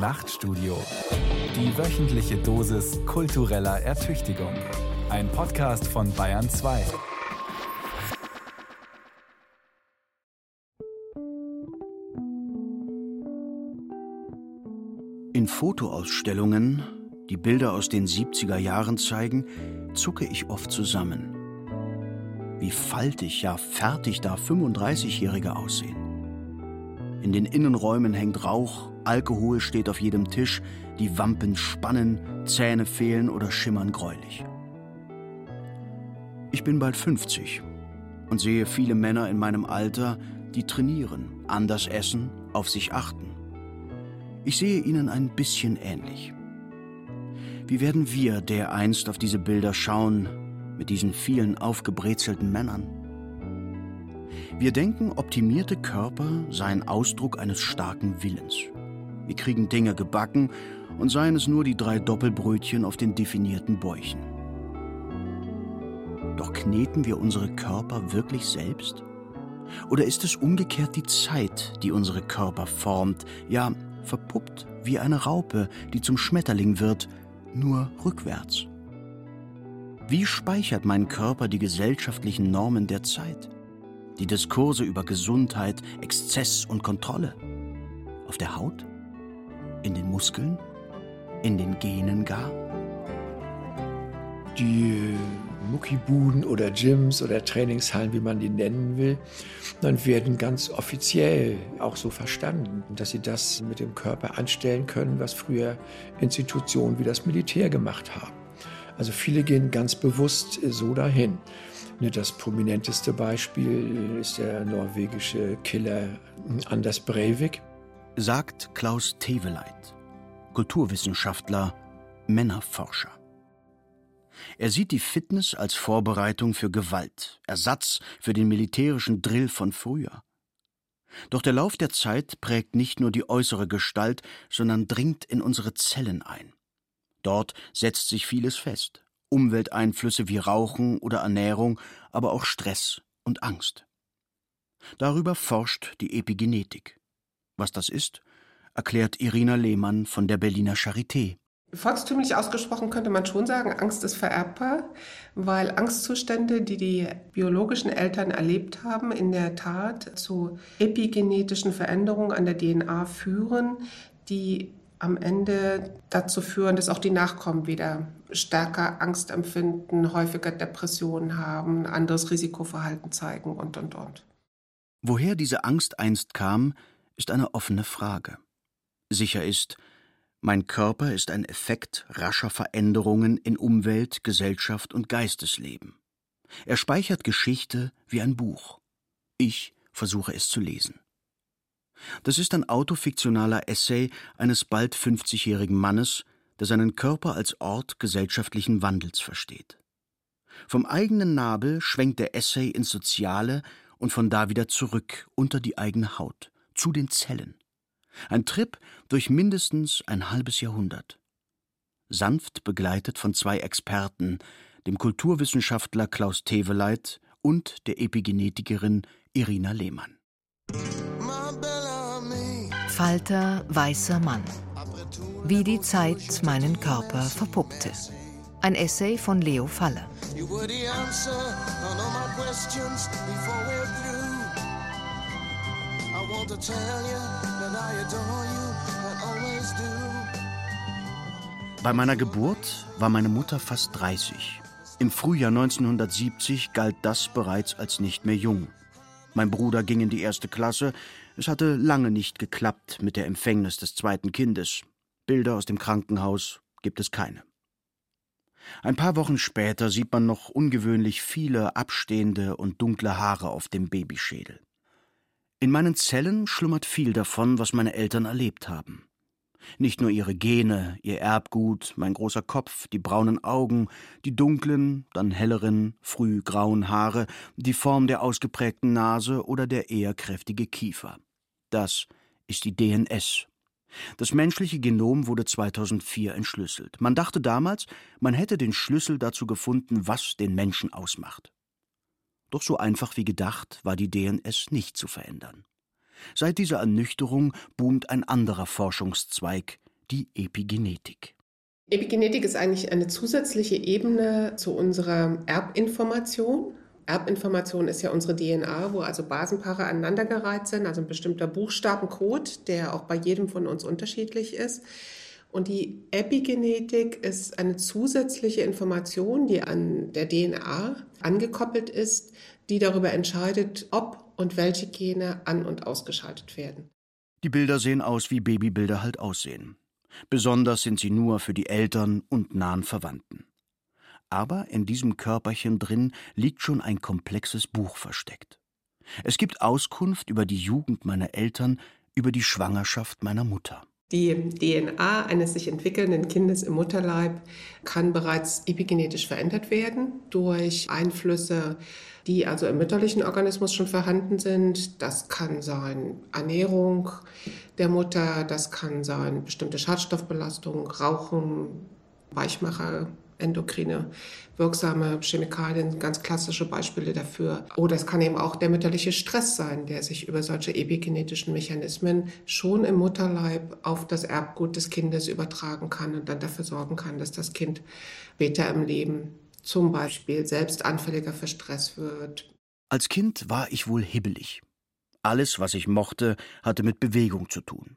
Nachtstudio. Die wöchentliche Dosis kultureller Ertüchtigung. Ein Podcast von Bayern 2. In Fotoausstellungen, die Bilder aus den 70er Jahren zeigen, zucke ich oft zusammen. Wie faltig, ja fertig da 35-Jährige aussehen. In den Innenräumen hängt Rauch, Alkohol steht auf jedem Tisch, die Wampen spannen, Zähne fehlen oder schimmern gräulich. Ich bin bald 50 und sehe viele Männer in meinem Alter, die trainieren, anders essen, auf sich achten. Ich sehe ihnen ein bisschen ähnlich. Wie werden wir dereinst auf diese Bilder schauen, mit diesen vielen aufgebrezelten Männern? Wir denken, optimierte Körper seien Ausdruck eines starken Willens. Wir kriegen Dinge gebacken und seien es nur die drei Doppelbrötchen auf den definierten Bäuchen. Doch kneten wir unsere Körper wirklich selbst? Oder ist es umgekehrt die Zeit, die unsere Körper formt, ja verpuppt wie eine Raupe, die zum Schmetterling wird, nur rückwärts? Wie speichert mein Körper die gesellschaftlichen Normen der Zeit? Die Diskurse über Gesundheit, Exzess und Kontrolle? Auf der Haut? In den Muskeln? In den Genen gar? Die Muckibuden oder Gyms oder Trainingshallen, wie man die nennen will, dann werden ganz offiziell auch so verstanden, dass sie das mit dem Körper anstellen können, was früher Institutionen wie das Militär gemacht haben. Also viele gehen ganz bewusst so dahin. Ne, das prominenteste Beispiel ist der norwegische Killer Anders Breivik. Sagt Klaus Teveleit, Kulturwissenschaftler, Männerforscher. Er sieht die Fitness als Vorbereitung für Gewalt, Ersatz für den militärischen Drill von früher. Doch der Lauf der Zeit prägt nicht nur die äußere Gestalt, sondern dringt in unsere Zellen ein. Dort setzt sich vieles fest. Umwelteinflüsse wie Rauchen oder Ernährung, aber auch Stress und Angst. Darüber forscht die Epigenetik. Was das ist, erklärt Irina Lehmann von der Berliner Charité. Volkstümlich ausgesprochen könnte man schon sagen, Angst ist vererbbar, weil Angstzustände, die die biologischen Eltern erlebt haben, in der Tat zu epigenetischen Veränderungen an der DNA führen, die am Ende dazu führen, dass auch die Nachkommen wieder stärker Angst empfinden, häufiger Depressionen haben, anderes Risikoverhalten zeigen und, und, und. Woher diese Angst einst kam, ist eine offene Frage. Sicher ist, mein Körper ist ein Effekt rascher Veränderungen in Umwelt, Gesellschaft und Geistesleben. Er speichert Geschichte wie ein Buch. Ich versuche es zu lesen. Das ist ein autofiktionaler Essay eines bald 50-jährigen Mannes, der seinen Körper als Ort gesellschaftlichen Wandels versteht. Vom eigenen Nabel schwenkt der Essay ins Soziale und von da wieder zurück unter die eigene Haut, zu den Zellen. Ein Trip durch mindestens ein halbes Jahrhundert. Sanft begleitet von zwei Experten, dem Kulturwissenschaftler Klaus Teveleit und der Epigenetikerin Irina Lehmann. Falter weißer Mann. Wie die Zeit meinen Körper verpuppte. Ein Essay von Leo Faller. Bei meiner Geburt war meine Mutter fast 30. Im Frühjahr 1970 galt das bereits als nicht mehr jung. Mein Bruder ging in die erste Klasse. Es hatte lange nicht geklappt mit der Empfängnis des zweiten Kindes. Bilder aus dem Krankenhaus gibt es keine. Ein paar Wochen später sieht man noch ungewöhnlich viele abstehende und dunkle Haare auf dem Babyschädel. In meinen Zellen schlummert viel davon, was meine Eltern erlebt haben. Nicht nur ihre Gene, ihr Erbgut, mein großer Kopf, die braunen Augen, die dunklen, dann helleren, früh grauen Haare, die Form der ausgeprägten Nase oder der eher kräftige Kiefer. Das ist die DNS. Das menschliche Genom wurde 2004 entschlüsselt. Man dachte damals, man hätte den Schlüssel dazu gefunden, was den Menschen ausmacht. Doch so einfach wie gedacht war die DNS nicht zu verändern. Seit dieser Ernüchterung boomt ein anderer Forschungszweig, die Epigenetik. Epigenetik ist eigentlich eine zusätzliche Ebene zu unserer Erbinformation. Erbinformation ist ja unsere DNA, wo also Basenpaare aneinandergereiht sind, also ein bestimmter Buchstabencode, der auch bei jedem von uns unterschiedlich ist. Und die Epigenetik ist eine zusätzliche Information, die an der DNA angekoppelt ist, die darüber entscheidet, ob und welche Gene an- und ausgeschaltet werden. Die Bilder sehen aus, wie Babybilder halt aussehen. Besonders sind sie nur für die Eltern und nahen Verwandten. Aber in diesem Körperchen drin liegt schon ein komplexes Buch versteckt. Es gibt Auskunft über die Jugend meiner Eltern, über die Schwangerschaft meiner Mutter. Die DNA eines sich entwickelnden Kindes im Mutterleib kann bereits epigenetisch verändert werden durch Einflüsse, die also im mütterlichen Organismus schon vorhanden sind. Das kann sein Ernährung der Mutter, das kann sein bestimmte Schadstoffbelastung, Rauchen, Weichmacher, endokrine wirksame Chemikalien, ganz klassische Beispiele dafür. Oder es kann eben auch der mütterliche Stress sein, der sich über solche epigenetischen Mechanismen schon im Mutterleib auf das Erbgut des Kindes übertragen kann und dann dafür sorgen kann, dass das Kind später im Leben zum Beispiel selbst anfälliger für Stress wird. Als Kind war ich wohl hibbelig. Alles, was ich mochte, hatte mit Bewegung zu tun.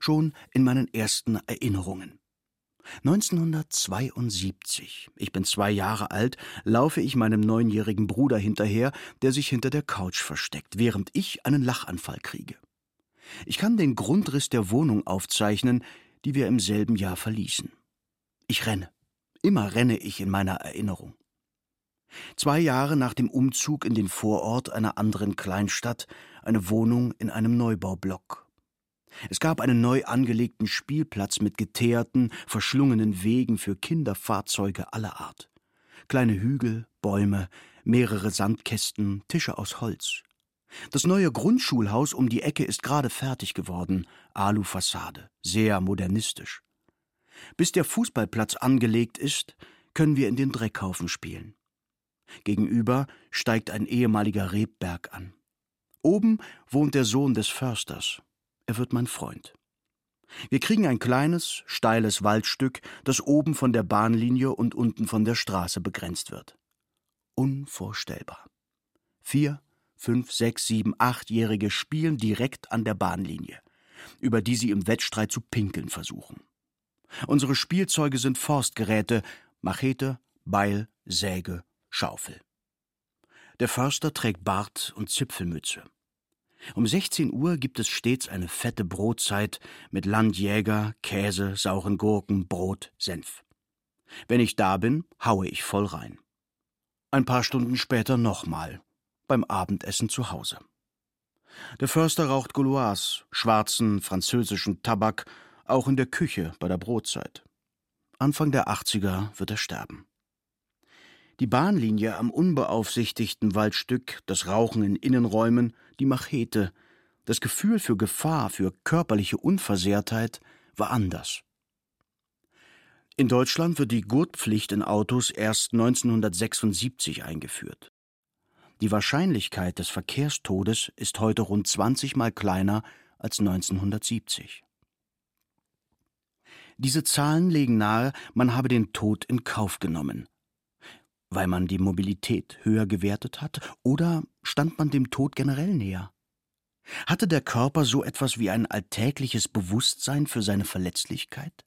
Schon in meinen ersten Erinnerungen. 1972, ich bin zwei Jahre alt, laufe ich meinem neunjährigen Bruder hinterher, der sich hinter der Couch versteckt, während ich einen Lachanfall kriege. Ich kann den Grundriss der Wohnung aufzeichnen, die wir im selben Jahr verließen. Ich renne. Immer renne ich in meiner Erinnerung. Zwei Jahre nach dem Umzug in den Vorort einer anderen Kleinstadt, eine Wohnung in einem Neubaublock. Es gab einen neu angelegten Spielplatz mit geteerten, verschlungenen Wegen für Kinderfahrzeuge aller Art. Kleine Hügel, Bäume, mehrere Sandkästen, Tische aus Holz. Das neue Grundschulhaus um die Ecke ist gerade fertig geworden, Alufassade, sehr modernistisch. Bis der Fußballplatz angelegt ist, können wir in den Dreckhaufen spielen. Gegenüber steigt ein ehemaliger Rebberg an. Oben wohnt der Sohn des Försters, er wird mein Freund. Wir kriegen ein kleines, steiles Waldstück, das oben von der Bahnlinie und unten von der Straße begrenzt wird. Unvorstellbar. Vier, fünf, sechs, sieben, achtjährige spielen direkt an der Bahnlinie, über die sie im Wettstreit zu pinkeln versuchen. Unsere Spielzeuge sind Forstgeräte, Machete, Beil, Säge, Schaufel. Der Förster trägt Bart und Zipfelmütze. Um 16 Uhr gibt es stets eine fette Brotzeit mit Landjäger, Käse, sauren Gurken, Brot, Senf. Wenn ich da bin, haue ich voll rein. Ein paar Stunden später nochmal, beim Abendessen zu Hause. Der Förster raucht Gauloise, schwarzen französischen Tabak, auch in der Küche bei der Brotzeit. Anfang der 80er wird er sterben. Die Bahnlinie am unbeaufsichtigten Waldstück, das Rauchen in Innenräumen, die Machete, das Gefühl für Gefahr, für körperliche Unversehrtheit war anders. In Deutschland wird die Gurtpflicht in Autos erst 1976 eingeführt. Die Wahrscheinlichkeit des Verkehrstodes ist heute rund 20 mal kleiner als 1970. Diese Zahlen legen nahe, man habe den Tod in Kauf genommen, weil man die Mobilität höher gewertet hat, oder stand man dem Tod generell näher? Hatte der Körper so etwas wie ein alltägliches Bewusstsein für seine Verletzlichkeit?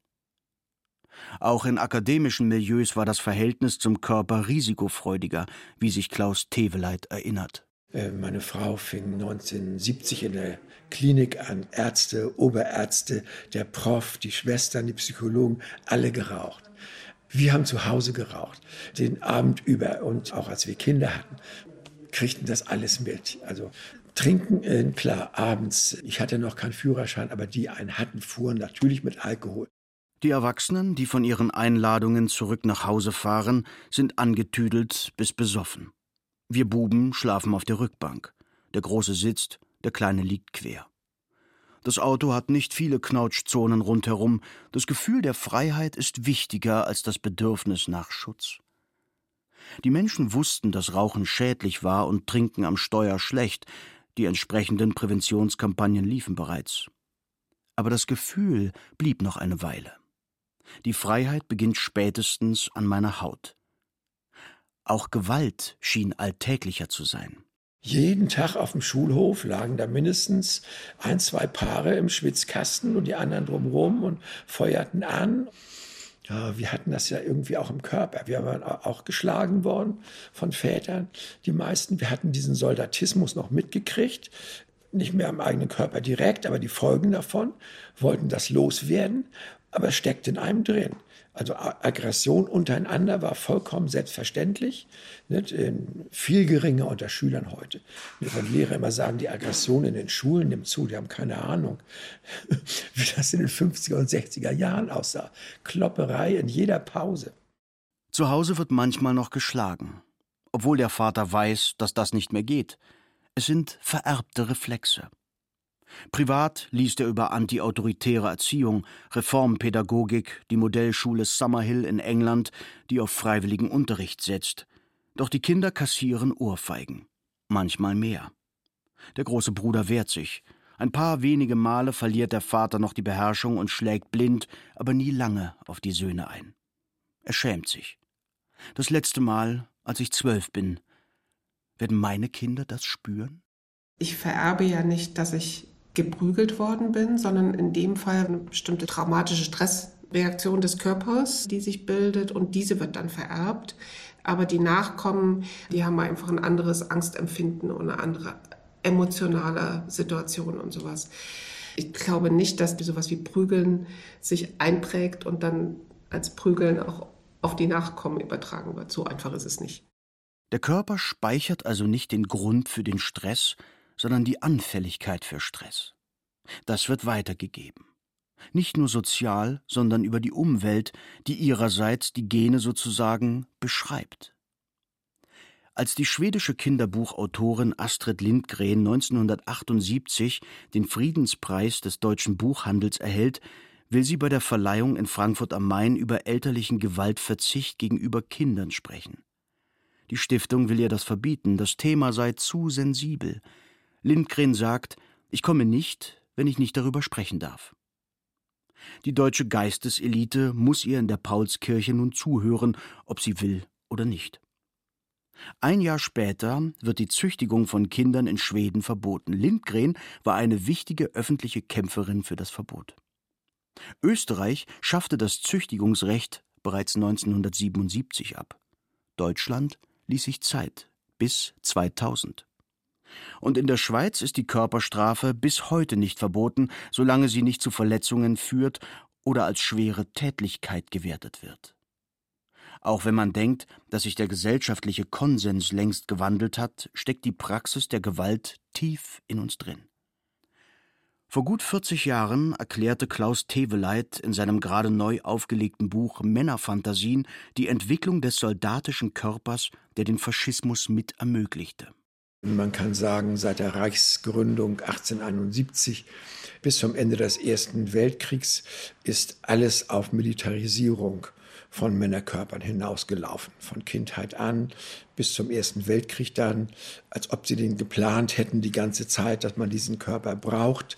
Auch in akademischen Milieus war das Verhältnis zum Körper risikofreudiger, wie sich Klaus Teveleit erinnert. Äh, meine Frau fing 1970 in der Klinik an. Ärzte, Oberärzte, der Prof, die Schwestern, die Psychologen, alle geraucht. Wir haben zu Hause geraucht, den Abend über und auch als wir Kinder hatten, kriegten das alles mit. Also Trinken, äh, klar, abends. Ich hatte noch keinen Führerschein, aber die einen hatten, fuhren natürlich mit Alkohol. Die Erwachsenen, die von ihren Einladungen zurück nach Hause fahren, sind angetüdelt bis besoffen. Wir Buben schlafen auf der Rückbank. Der Große sitzt, der Kleine liegt quer. Das Auto hat nicht viele Knautschzonen rundherum. Das Gefühl der Freiheit ist wichtiger als das Bedürfnis nach Schutz. Die Menschen wussten, dass Rauchen schädlich war und Trinken am Steuer schlecht. Die entsprechenden Präventionskampagnen liefen bereits. Aber das Gefühl blieb noch eine Weile. Die Freiheit beginnt spätestens an meiner Haut. Auch Gewalt schien alltäglicher zu sein. Jeden Tag auf dem Schulhof lagen da mindestens ein, zwei Paare im Schwitzkasten und die anderen drumherum und feuerten an. Ja, wir hatten das ja irgendwie auch im Körper. Wir waren auch geschlagen worden von Vätern. Die meisten, wir hatten diesen Soldatismus noch mitgekriegt. Nicht mehr am eigenen Körper direkt, aber die Folgen davon wollten das loswerden. Aber es steckt in einem drin. Also Aggression untereinander war vollkommen selbstverständlich, nicht? viel geringer unter Schülern heute. Wenn Lehrer immer sagen, die Aggression in den Schulen nimmt zu, die haben keine Ahnung, wie das in den 50er und 60er Jahren aussah. Klopperei in jeder Pause. Zu Hause wird manchmal noch geschlagen, obwohl der Vater weiß, dass das nicht mehr geht. Es sind vererbte Reflexe. Privat liest er über antiautoritäre Erziehung, Reformpädagogik, die Modellschule Summerhill in England, die auf freiwilligen Unterricht setzt. Doch die Kinder kassieren Ohrfeigen. Manchmal mehr. Der große Bruder wehrt sich. Ein paar wenige Male verliert der Vater noch die Beherrschung und schlägt blind, aber nie lange auf die Söhne ein. Er schämt sich. Das letzte Mal, als ich zwölf bin. Werden meine Kinder das spüren? Ich vererbe ja nicht, dass ich geprügelt worden bin, sondern in dem Fall eine bestimmte traumatische Stressreaktion des Körpers, die sich bildet und diese wird dann vererbt. Aber die Nachkommen, die haben einfach ein anderes Angstempfinden und eine andere emotionale Situation und sowas. Ich glaube nicht, dass sowas wie Prügeln sich einprägt und dann als Prügeln auch auf die Nachkommen übertragen wird. So einfach ist es nicht. Der Körper speichert also nicht den Grund für den Stress, sondern die Anfälligkeit für Stress. Das wird weitergegeben. Nicht nur sozial, sondern über die Umwelt, die ihrerseits die Gene sozusagen beschreibt. Als die schwedische Kinderbuchautorin Astrid Lindgren 1978 den Friedenspreis des deutschen Buchhandels erhält, will sie bei der Verleihung in Frankfurt am Main über elterlichen Gewaltverzicht gegenüber Kindern sprechen. Die Stiftung will ihr das verbieten, das Thema sei zu sensibel, Lindgren sagt, ich komme nicht, wenn ich nicht darüber sprechen darf. Die deutsche Geisteselite muss ihr in der Paulskirche nun zuhören, ob sie will oder nicht. Ein Jahr später wird die Züchtigung von Kindern in Schweden verboten. Lindgren war eine wichtige öffentliche Kämpferin für das Verbot. Österreich schaffte das Züchtigungsrecht bereits 1977 ab. Deutschland ließ sich Zeit bis 2000. Und in der Schweiz ist die Körperstrafe bis heute nicht verboten, solange sie nicht zu Verletzungen führt oder als schwere Tätlichkeit gewertet wird. Auch wenn man denkt, dass sich der gesellschaftliche Konsens längst gewandelt hat, steckt die Praxis der Gewalt tief in uns drin. Vor gut 40 Jahren erklärte Klaus Teveleit in seinem gerade neu aufgelegten Buch Männerfantasien die Entwicklung des soldatischen Körpers, der den Faschismus mit ermöglichte. Man kann sagen, seit der Reichsgründung 1871 bis zum Ende des Ersten Weltkriegs ist alles auf Militarisierung von Männerkörpern hinausgelaufen. Von Kindheit an bis zum Ersten Weltkrieg dann, als ob sie den geplant hätten die ganze Zeit, dass man diesen Körper braucht.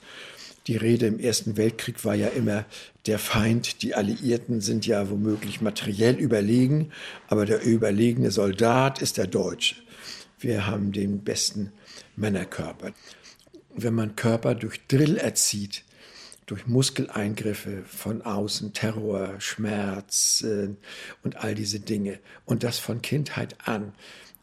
Die Rede im Ersten Weltkrieg war ja immer, der Feind, die Alliierten sind ja womöglich materiell überlegen, aber der überlegene Soldat ist der Deutsche. Wir haben den besten Männerkörper. Wenn man Körper durch Drill erzieht, durch Muskeleingriffe von außen, Terror, Schmerz äh, und all diese Dinge, und das von Kindheit an,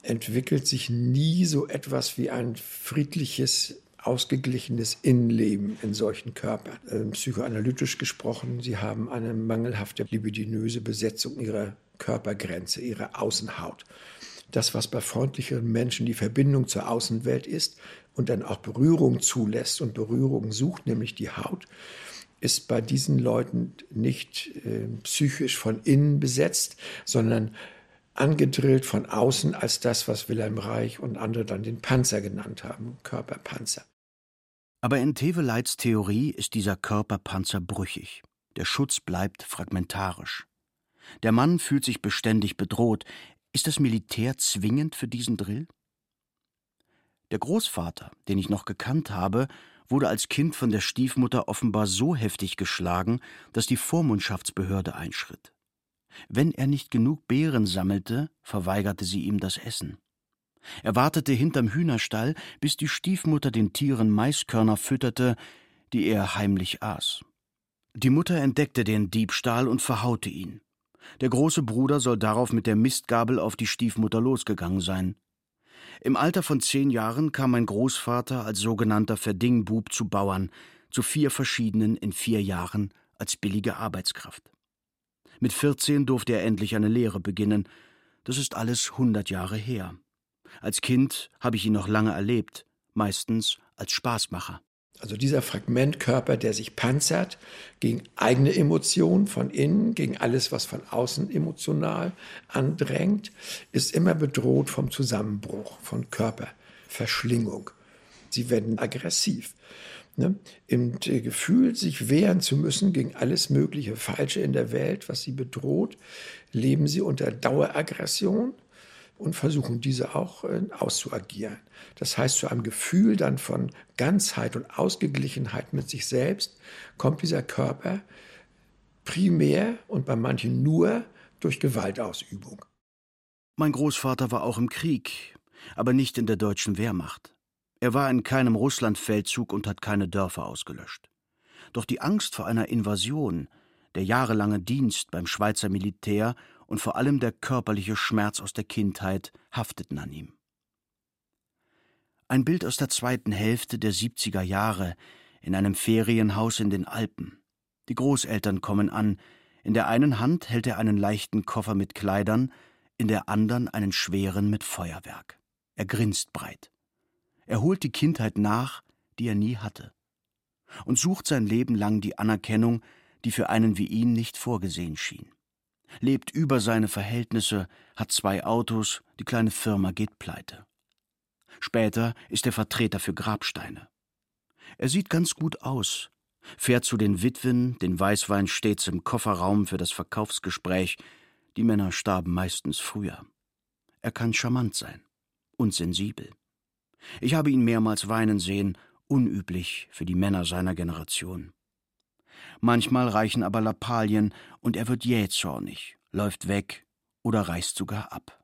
entwickelt sich nie so etwas wie ein friedliches, ausgeglichenes Innenleben in solchen Körpern. Ähm, psychoanalytisch gesprochen, sie haben eine mangelhafte libidinöse Besetzung ihrer Körpergrenze, ihrer Außenhaut das, was bei freundlicheren Menschen die Verbindung zur Außenwelt ist und dann auch Berührung zulässt und Berührung sucht, nämlich die Haut, ist bei diesen Leuten nicht äh, psychisch von innen besetzt, sondern angedrillt von außen als das, was Wilhelm Reich und andere dann den Panzer genannt haben, Körperpanzer. Aber in Teveleits Theorie ist dieser Körperpanzer brüchig. Der Schutz bleibt fragmentarisch. Der Mann fühlt sich beständig bedroht, ist das Militär zwingend für diesen Drill? Der Großvater, den ich noch gekannt habe wurde als Kind von der Stiefmutter offenbar so heftig geschlagen, dass die Vormundschaftsbehörde einschritt. Wenn er nicht genug Beeren sammelte, verweigerte sie ihm das Essen. Er wartete hinterm Hühnerstall, bis die Stiefmutter den Tieren Maiskörner fütterte, die er heimlich aß. Die Mutter entdeckte den Diebstahl und verhaute ihn. Der große Bruder soll darauf mit der Mistgabel auf die Stiefmutter losgegangen sein. Im Alter von zehn Jahren kam mein Großvater als sogenannter Verdingbub zu Bauern, zu vier verschiedenen in vier Jahren als billige Arbeitskraft. Mit vierzehn durfte er endlich eine Lehre beginnen. Das ist alles hundert Jahre her. Als Kind habe ich ihn noch lange erlebt, meistens als Spaßmacher. Also dieser Fragmentkörper, der sich panzert gegen eigene Emotionen von innen, gegen alles, was von außen emotional andrängt, ist immer bedroht vom Zusammenbruch, von Körperverschlingung. Sie werden aggressiv. Ne? Im Gefühl, sich wehren zu müssen gegen alles mögliche Falsche in der Welt, was sie bedroht, leben sie unter Daueraggression und versuchen diese auch äh, auszuagieren. Das heißt, zu einem Gefühl dann von Ganzheit und Ausgeglichenheit mit sich selbst kommt dieser Körper primär und bei manchen nur durch Gewaltausübung. Mein Großvater war auch im Krieg, aber nicht in der deutschen Wehrmacht. Er war in keinem Russlandfeldzug und hat keine Dörfer ausgelöscht. Doch die Angst vor einer Invasion, der jahrelange Dienst beim Schweizer Militär und vor allem der körperliche Schmerz aus der Kindheit hafteten an ihm. Ein Bild aus der zweiten Hälfte der 70er Jahre in einem Ferienhaus in den Alpen. Die Großeltern kommen an. In der einen Hand hält er einen leichten Koffer mit Kleidern, in der anderen einen schweren mit Feuerwerk. Er grinst breit. Er holt die Kindheit nach, die er nie hatte. Und sucht sein Leben lang die Anerkennung, die für einen wie ihn nicht vorgesehen schien lebt über seine Verhältnisse, hat zwei Autos, die kleine Firma geht pleite. Später ist er Vertreter für Grabsteine. Er sieht ganz gut aus, fährt zu den Witwen, den Weißwein stets im Kofferraum für das Verkaufsgespräch, die Männer starben meistens früher. Er kann charmant sein und sensibel. Ich habe ihn mehrmals weinen sehen, unüblich für die Männer seiner Generation. Manchmal reichen aber Lappalien und er wird jähzornig, läuft weg oder reißt sogar ab.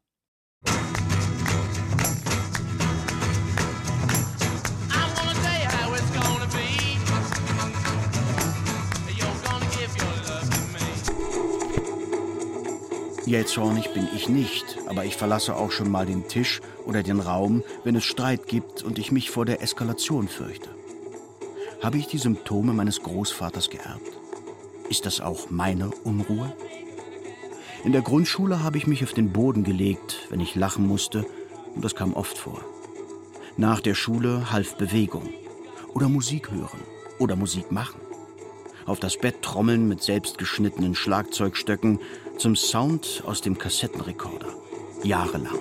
Jähzornig bin ich nicht, aber ich verlasse auch schon mal den Tisch oder den Raum, wenn es Streit gibt und ich mich vor der Eskalation fürchte. Habe ich die Symptome meines Großvaters geerbt? Ist das auch meine Unruhe? In der Grundschule habe ich mich auf den Boden gelegt, wenn ich lachen musste, und das kam oft vor. Nach der Schule half Bewegung oder Musik hören oder Musik machen. Auf das Bett trommeln mit selbstgeschnittenen Schlagzeugstöcken zum Sound aus dem Kassettenrekorder. Jahrelang.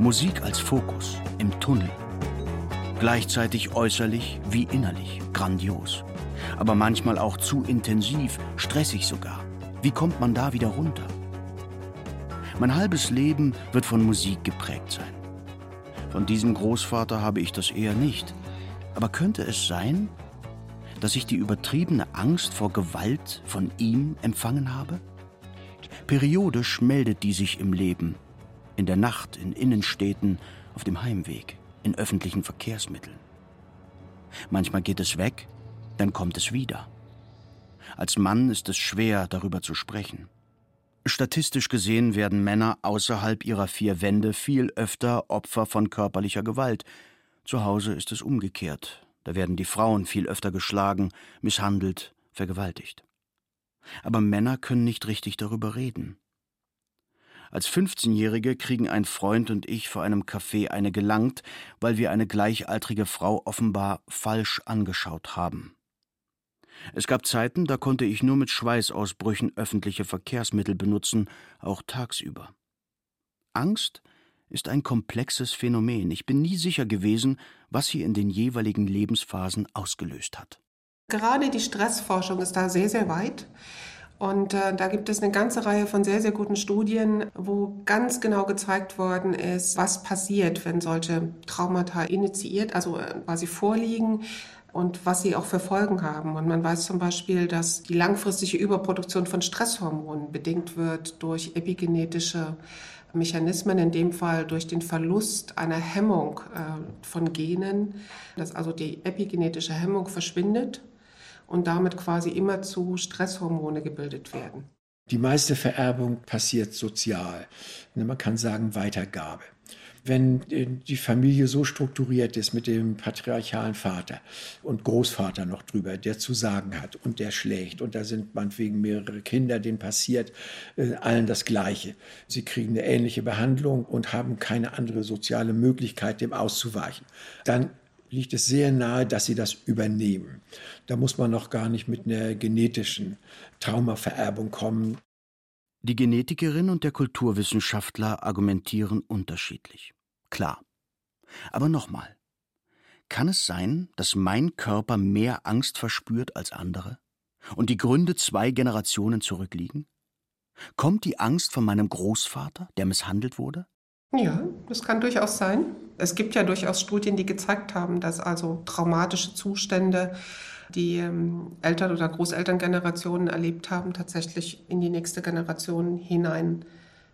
Musik als Fokus im Tunnel. Gleichzeitig äußerlich wie innerlich, grandios. Aber manchmal auch zu intensiv, stressig sogar. Wie kommt man da wieder runter? Mein halbes Leben wird von Musik geprägt sein. Von diesem Großvater habe ich das eher nicht. Aber könnte es sein, dass ich die übertriebene Angst vor Gewalt von ihm empfangen habe? Periodisch meldet die sich im Leben in der Nacht, in Innenstädten, auf dem Heimweg, in öffentlichen Verkehrsmitteln. Manchmal geht es weg, dann kommt es wieder. Als Mann ist es schwer, darüber zu sprechen. Statistisch gesehen werden Männer außerhalb ihrer vier Wände viel öfter Opfer von körperlicher Gewalt. Zu Hause ist es umgekehrt. Da werden die Frauen viel öfter geschlagen, misshandelt, vergewaltigt. Aber Männer können nicht richtig darüber reden. Als 15-Jährige kriegen ein Freund und ich vor einem Café eine gelangt, weil wir eine gleichaltrige Frau offenbar falsch angeschaut haben. Es gab Zeiten, da konnte ich nur mit Schweißausbrüchen öffentliche Verkehrsmittel benutzen, auch tagsüber. Angst ist ein komplexes Phänomen. Ich bin nie sicher gewesen, was sie in den jeweiligen Lebensphasen ausgelöst hat. Gerade die Stressforschung ist da sehr, sehr weit. Und äh, da gibt es eine ganze Reihe von sehr, sehr guten Studien, wo ganz genau gezeigt worden ist, was passiert, wenn solche Traumata initiiert, also äh, quasi vorliegen und was sie auch für Folgen haben. Und man weiß zum Beispiel, dass die langfristige Überproduktion von Stresshormonen bedingt wird durch epigenetische Mechanismen, in dem Fall durch den Verlust einer Hemmung äh, von Genen, dass also die epigenetische Hemmung verschwindet und damit quasi immer zu Stresshormone gebildet werden. Die meiste Vererbung passiert sozial. Man kann sagen Weitergabe. Wenn äh, die Familie so strukturiert ist mit dem patriarchalen Vater und Großvater noch drüber, der zu sagen hat und der schlägt und da sind meinetwegen mehrere Kinder, denen passiert äh, allen das Gleiche. Sie kriegen eine ähnliche Behandlung und haben keine andere soziale Möglichkeit, dem auszuweichen. Dann liegt es sehr nahe, dass sie das übernehmen. Da muss man noch gar nicht mit einer genetischen Traumavererbung kommen. Die Genetikerin und der Kulturwissenschaftler argumentieren unterschiedlich. Klar. Aber nochmal. Kann es sein, dass mein Körper mehr Angst verspürt als andere? Und die Gründe zwei Generationen zurückliegen? Kommt die Angst von meinem Großvater, der misshandelt wurde? Ja, das kann durchaus sein. Es gibt ja durchaus Studien, die gezeigt haben, dass also traumatische Zustände, die ähm, Eltern- oder Großelterngenerationen erlebt haben, tatsächlich in die nächste Generation hinein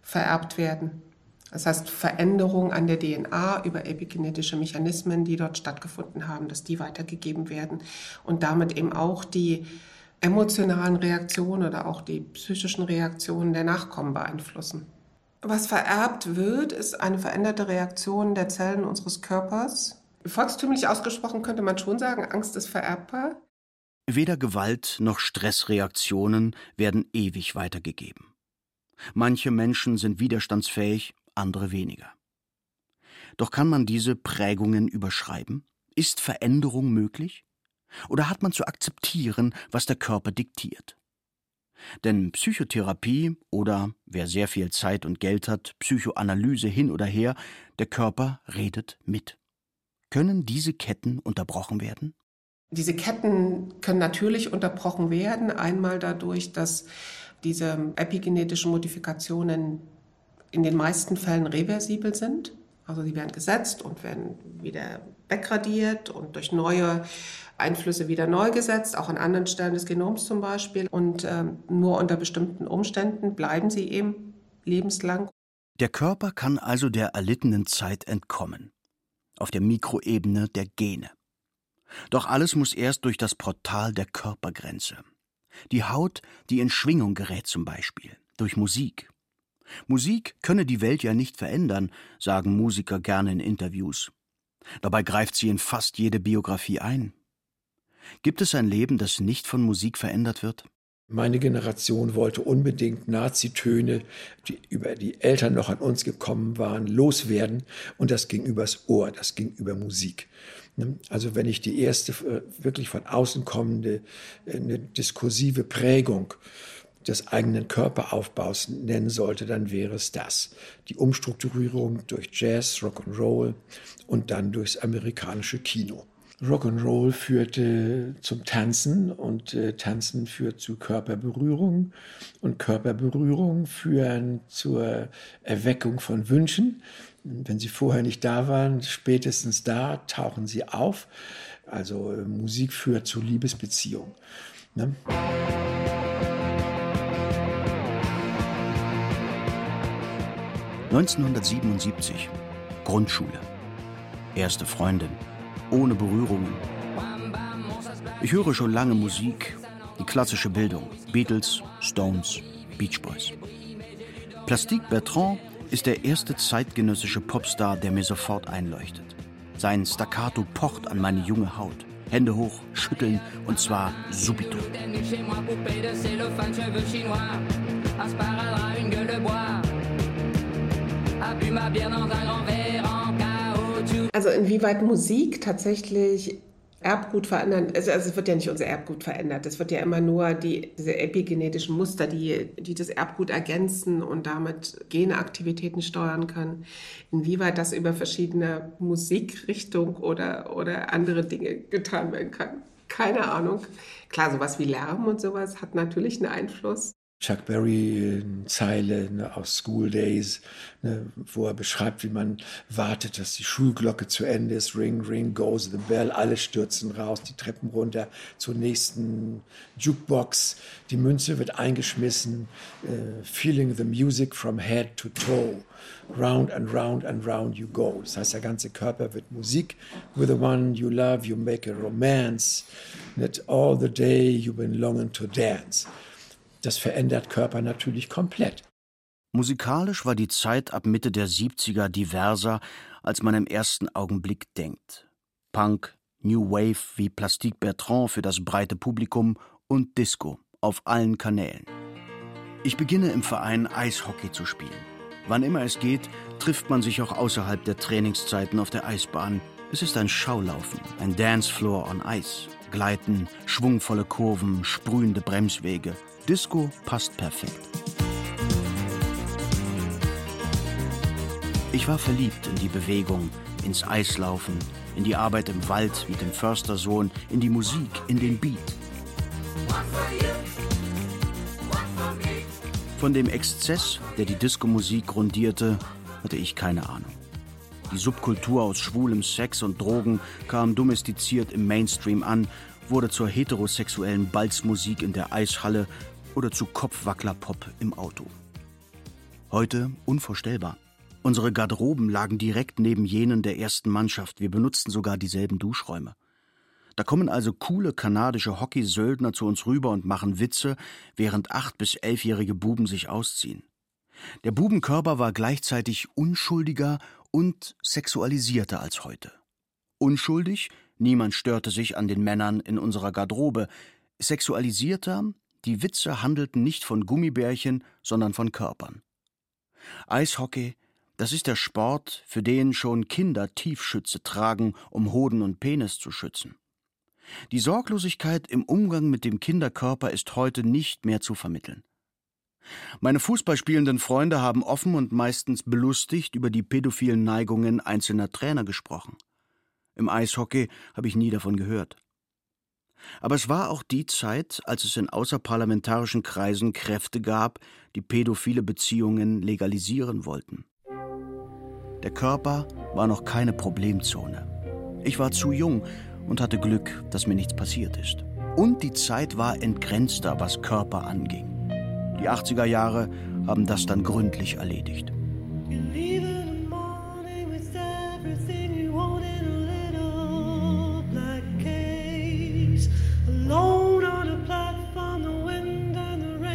vererbt werden. Das heißt, Veränderungen an der DNA über epigenetische Mechanismen, die dort stattgefunden haben, dass die weitergegeben werden und damit eben auch die emotionalen Reaktionen oder auch die psychischen Reaktionen der Nachkommen beeinflussen. Was vererbt wird, ist eine veränderte Reaktion der Zellen unseres Körpers. Volkstümlich ausgesprochen könnte man schon sagen, Angst ist vererbbar. Weder Gewalt noch Stressreaktionen werden ewig weitergegeben. Manche Menschen sind widerstandsfähig, andere weniger. Doch kann man diese Prägungen überschreiben? Ist Veränderung möglich? Oder hat man zu akzeptieren, was der Körper diktiert? Denn Psychotherapie oder, wer sehr viel Zeit und Geld hat, Psychoanalyse hin oder her, der Körper redet mit. Können diese Ketten unterbrochen werden? Diese Ketten können natürlich unterbrochen werden, einmal dadurch, dass diese epigenetischen Modifikationen in den meisten Fällen reversibel sind. Also sie werden gesetzt und werden wieder wegradiert und durch neue Einflüsse wieder neu gesetzt, auch an anderen Stellen des Genoms zum Beispiel. Und ähm, nur unter bestimmten Umständen bleiben sie eben lebenslang. Der Körper kann also der erlittenen Zeit entkommen. Auf der Mikroebene der Gene. Doch alles muss erst durch das Portal der Körpergrenze. Die Haut, die in Schwingung gerät zum Beispiel, durch Musik. Musik könne die Welt ja nicht verändern, sagen Musiker gerne in Interviews. Dabei greift sie in fast jede Biografie ein. Gibt es ein Leben, das nicht von Musik verändert wird? Meine Generation wollte unbedingt Nazitöne, die über die Eltern noch an uns gekommen waren, loswerden. Und das ging übers Ohr, das ging über Musik. Also wenn ich die erste äh, wirklich von außen kommende äh, eine diskursive Prägung des eigenen Körperaufbaus nennen sollte, dann wäre es das. Die Umstrukturierung durch Jazz, Rock'n'Roll und dann durchs amerikanische Kino. Rock'n'Roll führte zum Tanzen und äh, Tanzen führt zu Körperberührung und Körperberührung führen zur Erweckung von Wünschen. Wenn sie vorher nicht da waren, spätestens da tauchen sie auf. Also äh, Musik führt zu Liebesbeziehungen. Ne? 1977. Grundschule. Erste Freundin. Ohne Berührungen. Ich höre schon lange Musik, die klassische Bildung. Beatles, Stones, Beach Boys. Plastique Bertrand ist der erste zeitgenössische Popstar, der mir sofort einleuchtet. Sein Staccato pocht an meine junge Haut. Hände hoch, schütteln und zwar subito. Also inwieweit Musik tatsächlich Erbgut verändern, also, also, es wird ja nicht unser Erbgut verändert, es wird ja immer nur die, diese epigenetischen Muster, die, die das Erbgut ergänzen und damit Genaktivitäten steuern können. Inwieweit das über verschiedene Musikrichtungen oder, oder andere Dinge getan werden kann, Keine Ahnung. Klar, sowas wie Lärm und sowas hat natürlich einen Einfluss. Chuck Berry eine Zeile ne, aus School Days, ne, wo er beschreibt, wie man wartet, dass die Schulglocke zu Ende ist. Ring, ring, goes the bell. Alle stürzen raus, die Treppen runter zur nächsten Jukebox. Die Münze wird eingeschmissen. Uh, feeling the music from head to toe. Round and round and round you go. Das heißt, der ganze Körper wird Musik. With the one you love, you make a romance. That all the day you've been longing to dance. Das verändert Körper natürlich komplett. Musikalisch war die Zeit ab Mitte der 70er diverser, als man im ersten Augenblick denkt. Punk, New Wave wie Plastique Bertrand für das breite Publikum und Disco auf allen Kanälen. Ich beginne im Verein Eishockey zu spielen. Wann immer es geht, trifft man sich auch außerhalb der Trainingszeiten auf der Eisbahn. Es ist ein Schaulaufen, ein Dancefloor on Eis. Gleiten, schwungvolle Kurven, sprühende Bremswege. Disco passt perfekt. Ich war verliebt in die Bewegung, ins Eislaufen, in die Arbeit im Wald mit dem Förstersohn, in die Musik, in den Beat. Von dem Exzess, der die Diskomusik grundierte, hatte ich keine Ahnung. Die Subkultur aus schwulem Sex und Drogen kam domestiziert im Mainstream an, wurde zur heterosexuellen Balzmusik in der Eishalle oder zu Kopfwacklerpop im Auto. Heute unvorstellbar. Unsere Garderoben lagen direkt neben jenen der ersten Mannschaft. Wir benutzten sogar dieselben Duschräume. Da kommen also coole kanadische Hockeysöldner zu uns rüber und machen Witze, während acht- bis elfjährige Buben sich ausziehen. Der Bubenkörper war gleichzeitig unschuldiger und sexualisierter als heute. Unschuldig, niemand störte sich an den Männern in unserer Garderobe. Sexualisierter, die Witze handelten nicht von Gummibärchen, sondern von Körpern. Eishockey, das ist der Sport, für den schon Kinder Tiefschütze tragen, um Hoden und Penis zu schützen. Die Sorglosigkeit im Umgang mit dem Kinderkörper ist heute nicht mehr zu vermitteln. Meine fußballspielenden Freunde haben offen und meistens belustigt über die pädophilen Neigungen einzelner Trainer gesprochen. Im Eishockey habe ich nie davon gehört. Aber es war auch die Zeit, als es in außerparlamentarischen Kreisen Kräfte gab, die pädophile Beziehungen legalisieren wollten. Der Körper war noch keine Problemzone. Ich war zu jung und hatte Glück, dass mir nichts passiert ist. Und die Zeit war entgrenzter, was Körper anging. Die 80er Jahre haben das dann gründlich erledigt.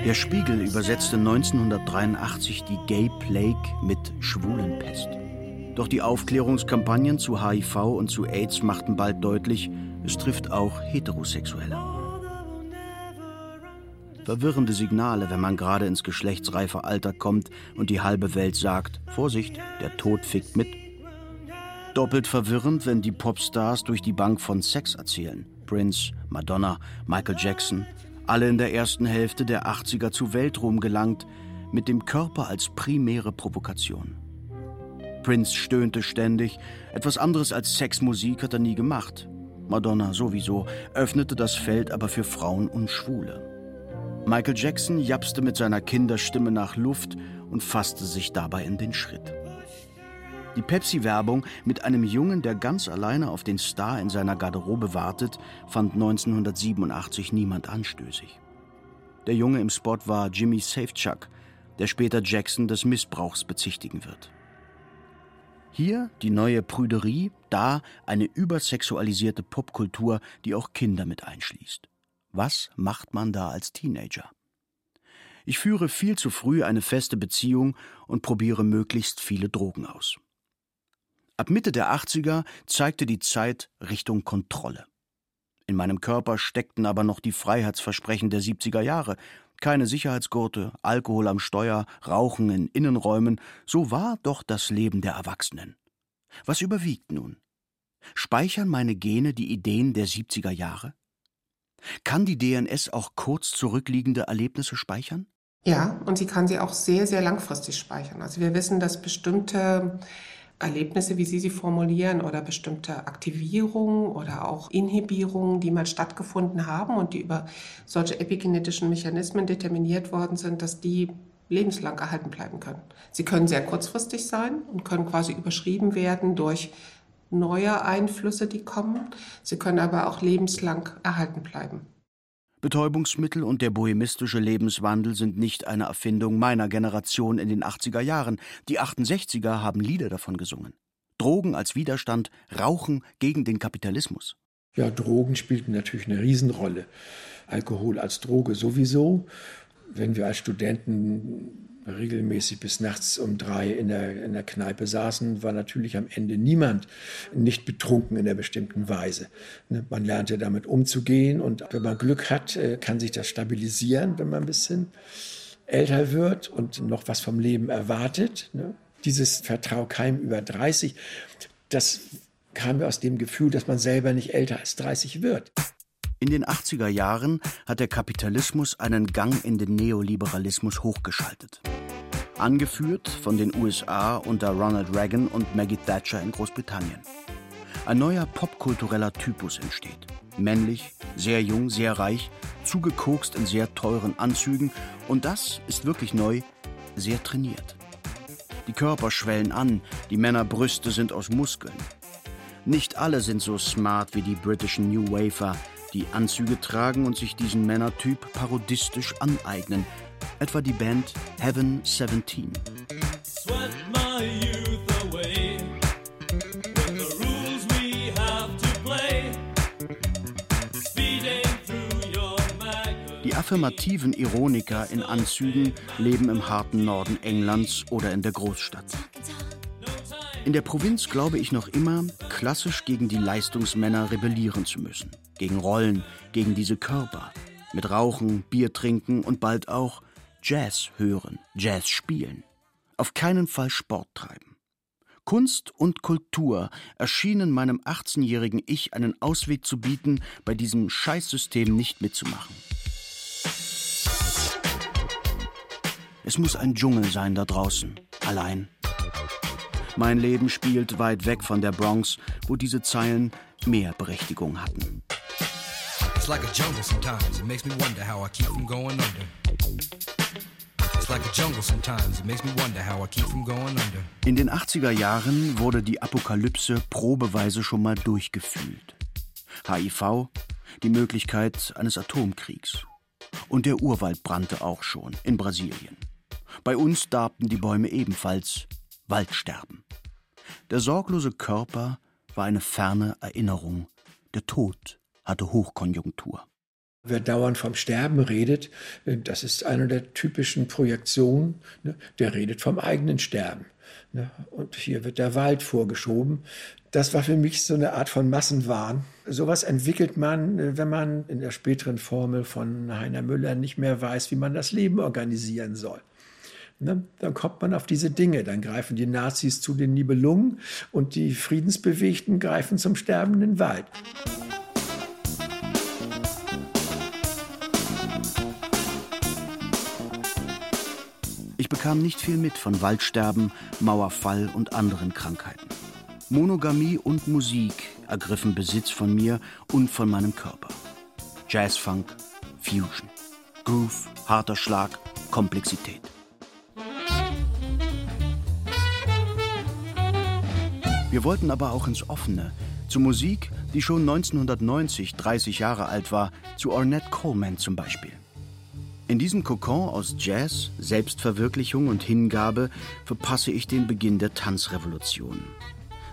Der Spiegel übersetzte 1983 die Gay Plague mit Schwulenpest. Doch die Aufklärungskampagnen zu HIV und zu AIDS machten bald deutlich, es trifft auch Heterosexuelle. Verwirrende Signale, wenn man gerade ins geschlechtsreife Alter kommt und die halbe Welt sagt, Vorsicht, der Tod fickt mit. Doppelt verwirrend, wenn die Popstars durch die Bank von Sex erzählen. Prince, Madonna, Michael Jackson, alle in der ersten Hälfte der 80er zu Weltruhm gelangt, mit dem Körper als primäre Provokation. Prince stöhnte ständig, etwas anderes als Sexmusik hat er nie gemacht. Madonna sowieso, öffnete das Feld aber für Frauen und Schwule. Michael Jackson japste mit seiner Kinderstimme nach Luft und fasste sich dabei in den Schritt. Die Pepsi-Werbung mit einem Jungen, der ganz alleine auf den Star in seiner Garderobe wartet, fand 1987 niemand anstößig. Der Junge im Spot war Jimmy Safechuck, der später Jackson des Missbrauchs bezichtigen wird. Hier die neue Prüderie, da eine übersexualisierte Popkultur, die auch Kinder mit einschließt. Was macht man da als Teenager? Ich führe viel zu früh eine feste Beziehung und probiere möglichst viele Drogen aus. Ab Mitte der 80er zeigte die Zeit Richtung Kontrolle. In meinem Körper steckten aber noch die Freiheitsversprechen der 70er Jahre. Keine Sicherheitsgurte, Alkohol am Steuer, Rauchen in Innenräumen, so war doch das Leben der Erwachsenen. Was überwiegt nun? Speichern meine Gene die Ideen der 70er Jahre? Kann die DNS auch kurz zurückliegende Erlebnisse speichern? Ja, und sie kann sie auch sehr, sehr langfristig speichern. Also wir wissen, dass bestimmte Erlebnisse, wie Sie sie formulieren, oder bestimmte Aktivierungen oder auch Inhibierungen, die mal stattgefunden haben und die über solche epigenetischen Mechanismen determiniert worden sind, dass die lebenslang erhalten bleiben können. Sie können sehr kurzfristig sein und können quasi überschrieben werden durch neue Einflüsse, die kommen. Sie können aber auch lebenslang erhalten bleiben. Betäubungsmittel und der bohemistische Lebenswandel sind nicht eine Erfindung meiner Generation in den 80er Jahren. Die 68er haben Lieder davon gesungen. Drogen als Widerstand, Rauchen gegen den Kapitalismus. Ja, Drogen spielten natürlich eine Riesenrolle. Alkohol als Droge sowieso. Wenn wir als Studenten regelmäßig bis nachts um drei in der, in der Kneipe saßen, war natürlich am Ende niemand nicht betrunken in einer bestimmten Weise. Ne, man lernte damit umzugehen und wenn man Glück hat, äh, kann sich das stabilisieren, wenn man ein bisschen älter wird und noch was vom Leben erwartet. Ne. Dieses Vertraukeim über 30, das kam mir aus dem Gefühl, dass man selber nicht älter als 30 wird. In den 80er Jahren hat der Kapitalismus einen Gang in den Neoliberalismus hochgeschaltet. Angeführt von den USA unter Ronald Reagan und Maggie Thatcher in Großbritannien. Ein neuer popkultureller Typus entsteht. Männlich, sehr jung, sehr reich, zugekokst in sehr teuren Anzügen und das ist wirklich neu, sehr trainiert. Die Körper schwellen an, die Männerbrüste sind aus Muskeln. Nicht alle sind so smart wie die britischen New Wafer, die Anzüge tragen und sich diesen Männertyp parodistisch aneignen, etwa die Band Heaven 17. Die affirmativen Ironiker in Anzügen leben im harten Norden Englands oder in der Großstadt. In der Provinz glaube ich noch immer, klassisch gegen die Leistungsmänner rebellieren zu müssen gegen Rollen, gegen diese Körper, mit Rauchen, Bier trinken und bald auch Jazz hören, Jazz spielen. Auf keinen Fall Sport treiben. Kunst und Kultur erschienen meinem 18-jährigen Ich einen Ausweg zu bieten, bei diesem Scheißsystem nicht mitzumachen. Es muss ein Dschungel sein da draußen, allein. Mein Leben spielt weit weg von der Bronx, wo diese Zeilen mehr Berechtigung hatten like a jungle sometimes. It makes me wonder how I keep from going under. It's like a jungle sometimes. It makes me wonder how I keep from going under. In den 80er Jahren wurde die Apokalypse probeweise schon mal durchgefühlt. HIV, die Möglichkeit eines Atomkriegs. Und der Urwald brannte auch schon in Brasilien. Bei uns darbten die Bäume ebenfalls Waldsterben. Der sorglose Körper war eine ferne Erinnerung, der Tod hatte Hochkonjunktur. Wer dauernd vom Sterben redet, äh, das ist eine der typischen Projektionen, ne? der redet vom eigenen Sterben. Ne? Und hier wird der Wald vorgeschoben. Das war für mich so eine Art von Massenwahn. Sowas entwickelt man, äh, wenn man in der späteren Formel von Heiner Müller nicht mehr weiß, wie man das Leben organisieren soll. Ne? Dann kommt man auf diese Dinge. Dann greifen die Nazis zu den Nibelungen und die Friedensbewegten greifen zum sterbenden Wald. Bekam nicht viel mit von Waldsterben, Mauerfall und anderen Krankheiten. Monogamie und Musik ergriffen Besitz von mir und von meinem Körper. Jazzfunk, Fusion, Groove, harter Schlag, Komplexität. Wir wollten aber auch ins Offene, zu Musik, die schon 1990 30 Jahre alt war, zu Ornette Coleman zum Beispiel. In diesem Kokon aus Jazz, Selbstverwirklichung und Hingabe verpasse ich den Beginn der Tanzrevolution.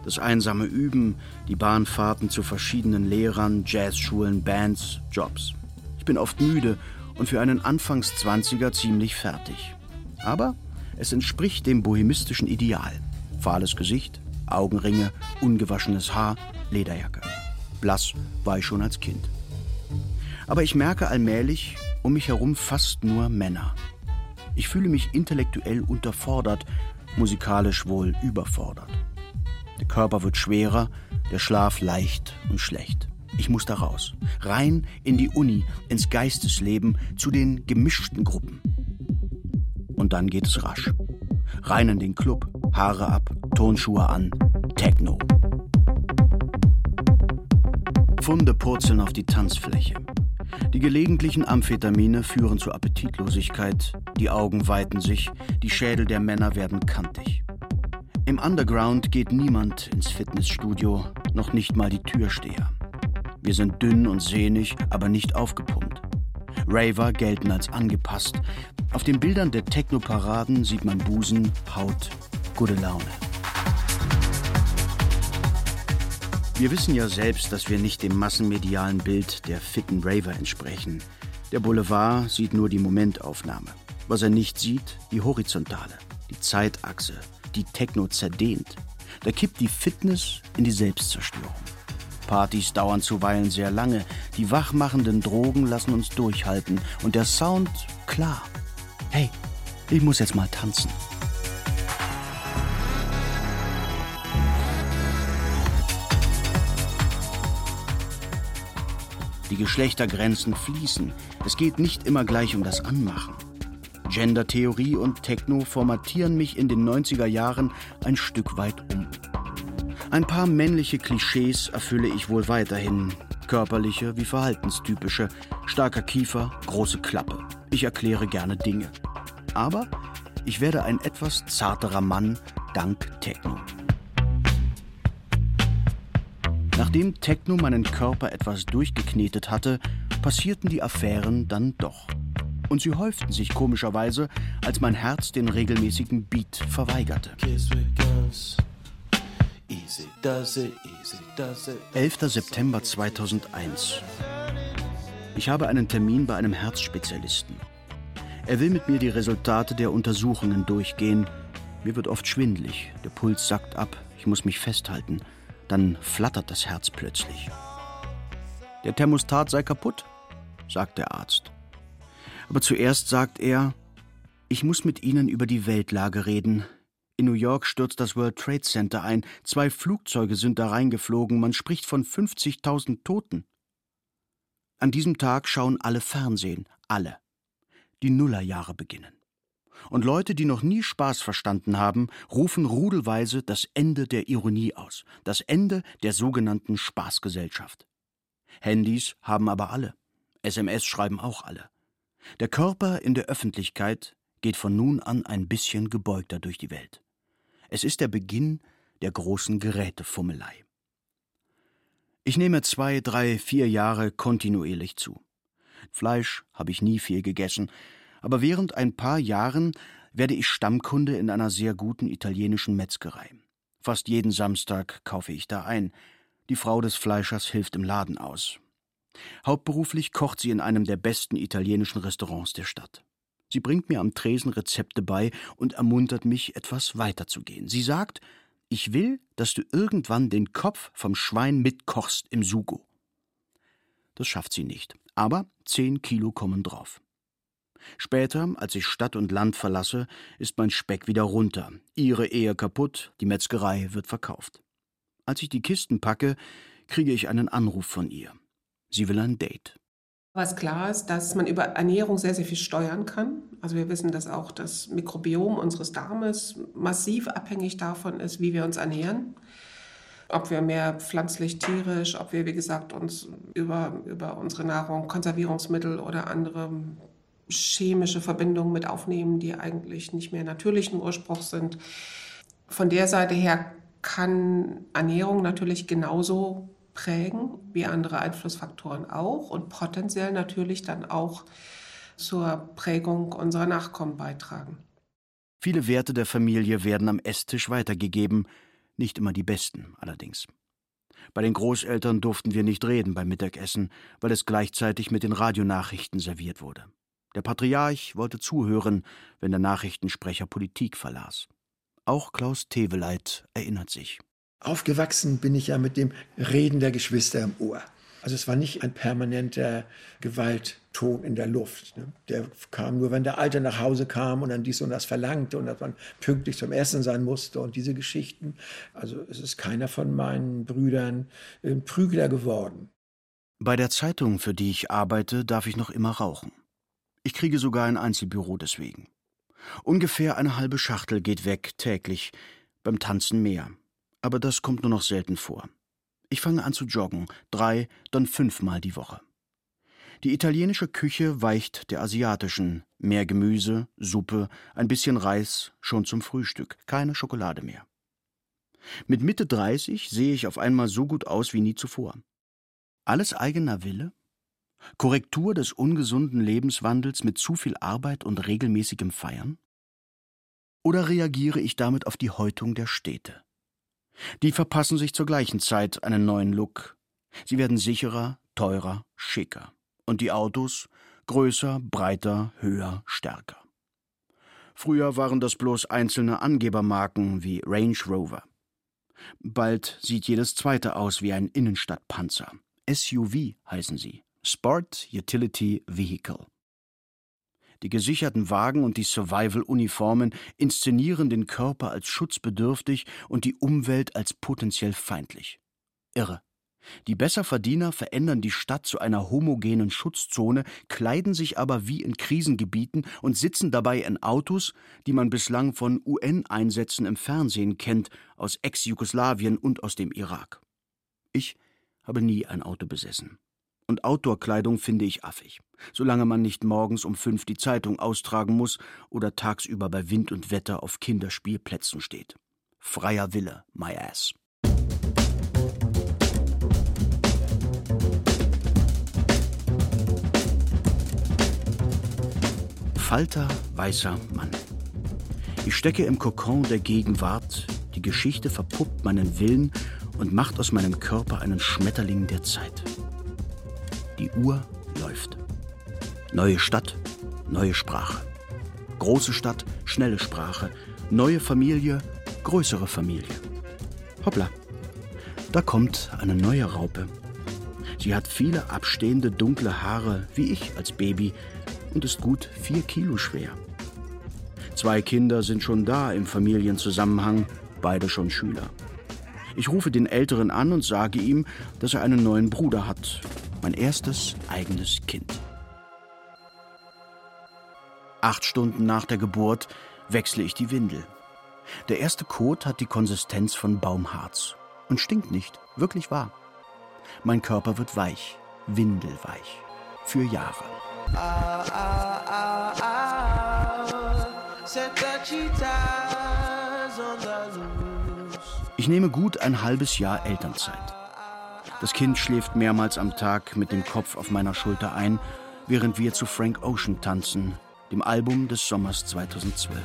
Das einsame Üben, die Bahnfahrten zu verschiedenen Lehrern, Jazzschulen, Bands, Jobs. Ich bin oft müde und für einen Anfangszwanziger ziemlich fertig. Aber es entspricht dem bohemistischen Ideal. Fahles Gesicht, Augenringe, ungewaschenes Haar, Lederjacke. Blass war ich schon als Kind. Aber ich merke allmählich, um mich herum fast nur Männer. Ich fühle mich intellektuell unterfordert, musikalisch wohl überfordert. Der Körper wird schwerer, der Schlaf leicht und schlecht. Ich muss da raus, rein in die Uni, ins Geistesleben, zu den gemischten Gruppen. Und dann geht es rasch. Rein in den Club, Haare ab, Turnschuhe an, Techno. Funde purzeln auf die Tanzfläche. Die gelegentlichen Amphetamine führen zu Appetitlosigkeit, die Augen weiten sich, die Schädel der Männer werden kantig. Im Underground geht niemand ins Fitnessstudio, noch nicht mal die Türsteher. Wir sind dünn und sehnig, aber nicht aufgepumpt. Raver gelten als angepasst. Auf den Bildern der Techno-Paraden sieht man Busen, Haut, gute Laune. Wir wissen ja selbst, dass wir nicht dem massenmedialen Bild der fitten Raver entsprechen. Der Boulevard sieht nur die Momentaufnahme. Was er nicht sieht, die Horizontale, die Zeitachse, die Techno zerdehnt. Da kippt die Fitness in die Selbstzerstörung. Partys dauern zuweilen sehr lange, die wachmachenden Drogen lassen uns durchhalten und der Sound klar. Hey, ich muss jetzt mal tanzen. Die Geschlechtergrenzen fließen. Es geht nicht immer gleich um das Anmachen. Gendertheorie und Techno formatieren mich in den 90er Jahren ein Stück weit um. Ein paar männliche Klischees erfülle ich wohl weiterhin. Körperliche wie verhaltenstypische. Starker Kiefer, große Klappe. Ich erkläre gerne Dinge. Aber ich werde ein etwas zarterer Mann dank Techno. Nachdem Techno meinen Körper etwas durchgeknetet hatte, passierten die Affären dann doch. Und sie häuften sich komischerweise, als mein Herz den regelmäßigen Beat verweigerte. 11. September 2001. Ich habe einen Termin bei einem Herzspezialisten. Er will mit mir die Resultate der Untersuchungen durchgehen. Mir wird oft schwindlig, der Puls sackt ab, ich muss mich festhalten. Dann flattert das Herz plötzlich. Der Thermostat sei kaputt, sagt der Arzt. Aber zuerst sagt er, ich muss mit Ihnen über die Weltlage reden. In New York stürzt das World Trade Center ein. Zwei Flugzeuge sind da reingeflogen. Man spricht von 50.000 Toten. An diesem Tag schauen alle Fernsehen. Alle. Die Nullerjahre beginnen. Und Leute, die noch nie Spaß verstanden haben, rufen rudelweise das Ende der Ironie aus, das Ende der sogenannten Spaßgesellschaft. Handys haben aber alle. SMS schreiben auch alle. Der Körper in der Öffentlichkeit geht von nun an ein bisschen gebeugter durch die Welt. Es ist der Beginn der großen Gerätefummelei. Ich nehme zwei, drei, vier Jahre kontinuierlich zu. Fleisch habe ich nie viel gegessen, aber während ein paar Jahren werde ich Stammkunde in einer sehr guten italienischen Metzgerei. Fast jeden Samstag kaufe ich da ein. Die Frau des Fleischers hilft im Laden aus. Hauptberuflich kocht sie in einem der besten italienischen Restaurants der Stadt. Sie bringt mir am Tresen Rezepte bei und ermuntert mich, etwas weiterzugehen. Sie sagt, ich will, dass du irgendwann den Kopf vom Schwein mitkochst im Sugo. Das schafft sie nicht, aber zehn Kilo kommen drauf. Später, als ich Stadt und Land verlasse, ist mein Speck wieder runter. Ihre Ehe kaputt, die Metzgerei wird verkauft. Als ich die Kisten packe, kriege ich einen Anruf von ihr. Sie will ein Date. Was klar ist, dass man über Ernährung sehr, sehr viel steuern kann. Also wir wissen, dass auch das Mikrobiom unseres Darmes massiv abhängig davon ist, wie wir uns ernähren. Ob wir mehr pflanzlich, tierisch, ob wir, wie gesagt, uns über, über unsere Nahrung Konservierungsmittel oder andere chemische Verbindungen mit aufnehmen, die eigentlich nicht mehr natürlichen Ursprungs sind. Von der Seite her kann Ernährung natürlich genauso prägen wie andere Einflussfaktoren auch und potenziell natürlich dann auch zur Prägung unserer Nachkommen beitragen. Viele Werte der Familie werden am Esstisch weitergegeben, nicht immer die besten allerdings. Bei den Großeltern durften wir nicht reden beim Mittagessen, weil es gleichzeitig mit den Radionachrichten serviert wurde. Der Patriarch wollte zuhören, wenn der Nachrichtensprecher Politik verlas. Auch Klaus Teweleit erinnert sich. Aufgewachsen bin ich ja mit dem Reden der Geschwister im Ohr. Also es war nicht ein permanenter Gewaltton in der Luft. Ne? Der kam nur, wenn der Alte nach Hause kam und dann dies und das verlangte und dass man pünktlich zum Essen sein musste und diese Geschichten. Also es ist keiner von meinen Brüdern ein Prügler geworden. Bei der Zeitung, für die ich arbeite, darf ich noch immer rauchen. Ich kriege sogar ein Einzelbüro deswegen. Ungefähr eine halbe Schachtel geht weg täglich, beim Tanzen mehr. Aber das kommt nur noch selten vor. Ich fange an zu joggen, drei, dann fünfmal die Woche. Die italienische Küche weicht der asiatischen. Mehr Gemüse, Suppe, ein bisschen Reis, schon zum Frühstück, keine Schokolade mehr. Mit Mitte 30 sehe ich auf einmal so gut aus wie nie zuvor. Alles eigener Wille? Korrektur des ungesunden Lebenswandels mit zu viel Arbeit und regelmäßigem Feiern? Oder reagiere ich damit auf die Häutung der Städte? Die verpassen sich zur gleichen Zeit einen neuen Look. Sie werden sicherer, teurer, schicker. Und die Autos größer, breiter, höher, stärker. Früher waren das bloß einzelne Angebermarken wie Range Rover. Bald sieht jedes zweite aus wie ein Innenstadtpanzer. SUV heißen sie. Sport Utility Vehicle. Die gesicherten Wagen und die Survival-Uniformen inszenieren den Körper als schutzbedürftig und die Umwelt als potenziell feindlich. Irre. Die Besserverdiener verändern die Stadt zu einer homogenen Schutzzone, kleiden sich aber wie in Krisengebieten und sitzen dabei in Autos, die man bislang von UN-Einsätzen im Fernsehen kennt, aus Ex-Jugoslawien und aus dem Irak. Ich habe nie ein Auto besessen. Und Outdoor-Kleidung finde ich affig, solange man nicht morgens um fünf die Zeitung austragen muss oder tagsüber bei Wind und Wetter auf Kinderspielplätzen steht. Freier Wille, my ass. Falter, weißer Mann. Ich stecke im Kokon der Gegenwart, die Geschichte verpuppt meinen Willen und macht aus meinem Körper einen Schmetterling der Zeit. Die Uhr läuft. Neue Stadt, neue Sprache. Große Stadt, schnelle Sprache. Neue Familie, größere Familie. Hoppla, da kommt eine neue Raupe. Sie hat viele abstehende dunkle Haare, wie ich als Baby, und ist gut vier Kilo schwer. Zwei Kinder sind schon da im Familienzusammenhang, beide schon Schüler. Ich rufe den Älteren an und sage ihm, dass er einen neuen Bruder hat. Mein erstes eigenes Kind. Acht Stunden nach der Geburt wechsle ich die Windel. Der erste Kot hat die Konsistenz von Baumharz und stinkt nicht, wirklich wahr. Mein Körper wird weich, windelweich, für Jahre. Ah, ah, ah, ah. Ich nehme gut ein halbes Jahr Elternzeit. Das Kind schläft mehrmals am Tag mit dem Kopf auf meiner Schulter ein, während wir zu Frank Ocean tanzen, dem Album des Sommers 2012.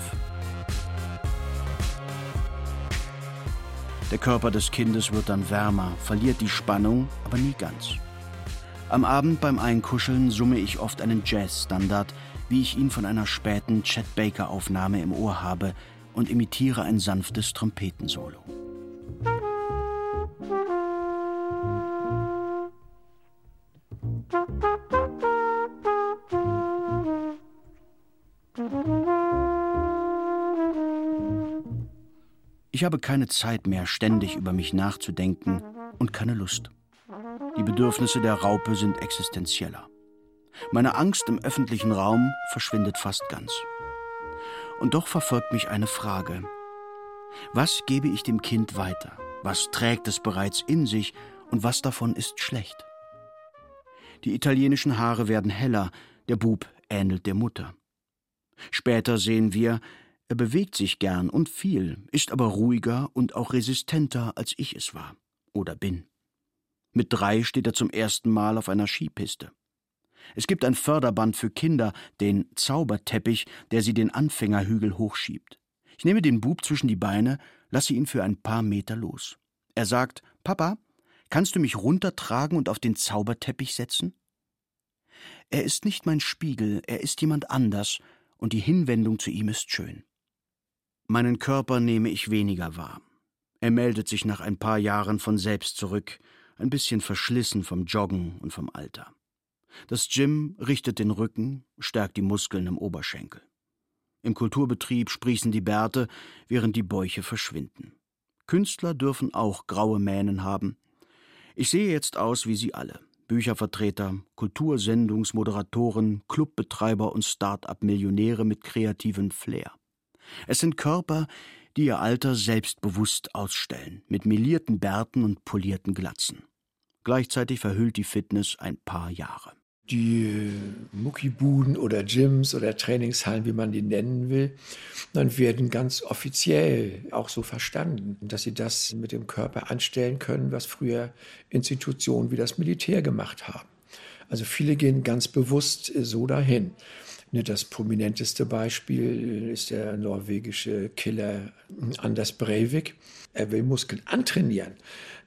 Der Körper des Kindes wird dann wärmer, verliert die Spannung, aber nie ganz. Am Abend beim Einkuscheln summe ich oft einen Jazz-Standard, wie ich ihn von einer späten Chet Baker-Aufnahme im Ohr habe, und imitiere ein sanftes Trompetensolo. Ich habe keine Zeit mehr, ständig über mich nachzudenken und keine Lust. Die Bedürfnisse der Raupe sind existenzieller. Meine Angst im öffentlichen Raum verschwindet fast ganz. Und doch verfolgt mich eine Frage. Was gebe ich dem Kind weiter? Was trägt es bereits in sich und was davon ist schlecht? Die italienischen Haare werden heller, der Bub ähnelt der Mutter. Später sehen wir, er bewegt sich gern und viel, ist aber ruhiger und auch resistenter, als ich es war oder bin. Mit drei steht er zum ersten Mal auf einer Skipiste. Es gibt ein Förderband für Kinder, den Zauberteppich, der sie den Anfängerhügel hochschiebt. Ich nehme den Bub zwischen die Beine, lasse ihn für ein paar Meter los. Er sagt: Papa, kannst du mich runtertragen und auf den Zauberteppich setzen? Er ist nicht mein Spiegel, er ist jemand anders, und die Hinwendung zu ihm ist schön. Meinen Körper nehme ich weniger wahr. Er meldet sich nach ein paar Jahren von selbst zurück, ein bisschen verschlissen vom Joggen und vom Alter. Das Gym richtet den Rücken, stärkt die Muskeln im Oberschenkel. Im Kulturbetrieb sprießen die Bärte, während die Bäuche verschwinden. Künstler dürfen auch graue Mähnen haben. Ich sehe jetzt aus wie sie alle. Büchervertreter, Kultursendungsmoderatoren, Clubbetreiber und Start-up-Millionäre mit kreativem Flair. Es sind Körper, die ihr Alter selbstbewusst ausstellen, mit melierten Bärten und polierten Glatzen. Gleichzeitig verhüllt die Fitness ein paar Jahre. Die Muckibuden oder Gyms oder Trainingshallen, wie man die nennen will, dann werden ganz offiziell auch so verstanden, dass sie das mit dem Körper anstellen können, was früher Institutionen wie das Militär gemacht haben. Also viele gehen ganz bewusst so dahin. Ne, das prominenteste Beispiel ist der norwegische Killer Anders Breivik. Er will Muskeln antrainieren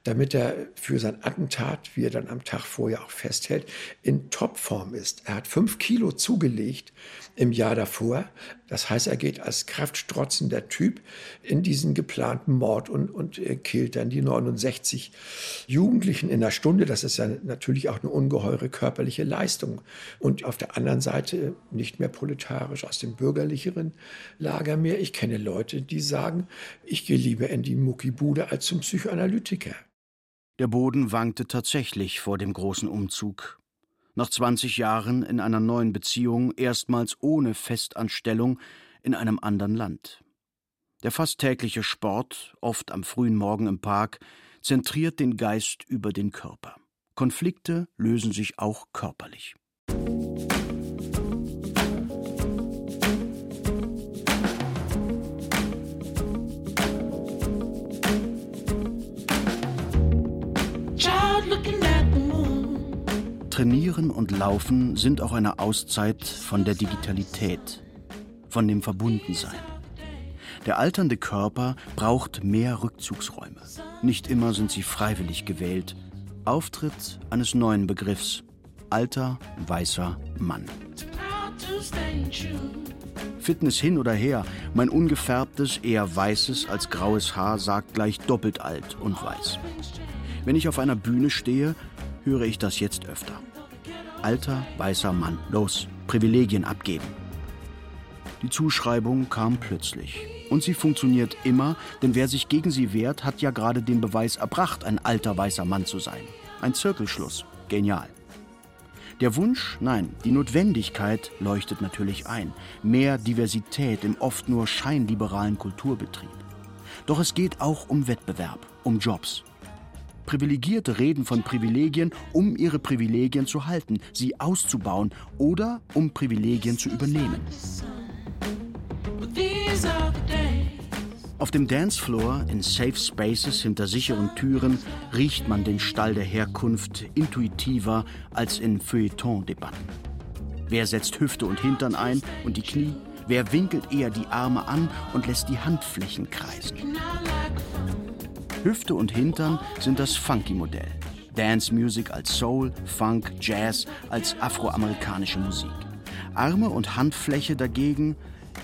damit er für sein Attentat, wie er dann am Tag vorher auch festhält, in Topform ist. Er hat fünf Kilo zugelegt im Jahr davor. Das heißt, er geht als kraftstrotzender Typ in diesen geplanten Mord und, und killt dann die 69 Jugendlichen in einer Stunde. Das ist ja natürlich auch eine ungeheure körperliche Leistung. Und auf der anderen Seite nicht mehr proletarisch aus dem bürgerlicheren Lager mehr. Ich kenne Leute, die sagen, ich gehe lieber in die Muckibude als zum Psychoanalytiker. Der Boden wankte tatsächlich vor dem großen Umzug. Nach 20 Jahren in einer neuen Beziehung, erstmals ohne Festanstellung, in einem anderen Land. Der fast tägliche Sport, oft am frühen Morgen im Park, zentriert den Geist über den Körper. Konflikte lösen sich auch körperlich. Trainieren und Laufen sind auch eine Auszeit von der Digitalität, von dem Verbundensein. Der alternde Körper braucht mehr Rückzugsräume. Nicht immer sind sie freiwillig gewählt. Auftritt eines neuen Begriffs. Alter, weißer Mann. Fitness hin oder her, mein ungefärbtes, eher weißes als graues Haar sagt gleich doppelt alt und weiß. Wenn ich auf einer Bühne stehe, höre ich das jetzt öfter. Alter, weißer Mann, los, Privilegien abgeben. Die Zuschreibung kam plötzlich. Und sie funktioniert immer, denn wer sich gegen sie wehrt, hat ja gerade den Beweis erbracht, ein alter weißer Mann zu sein. Ein Zirkelschluss. Genial. Der Wunsch, nein, die Notwendigkeit leuchtet natürlich ein. Mehr Diversität im oft nur scheinliberalen Kulturbetrieb. Doch es geht auch um Wettbewerb, um Jobs, Privilegierte reden von Privilegien, um ihre Privilegien zu halten, sie auszubauen oder um Privilegien zu übernehmen. Auf dem Dancefloor, in Safe Spaces hinter sicheren Türen, riecht man den Stall der Herkunft intuitiver als in Feuilleton-Debatten. Wer setzt Hüfte und Hintern ein und die Knie? Wer winkelt eher die Arme an und lässt die Handflächen kreisen? Hüfte und Hintern sind das Funky-Modell. Dance Music als Soul, Funk, Jazz als afroamerikanische Musik. Arme und Handfläche dagegen,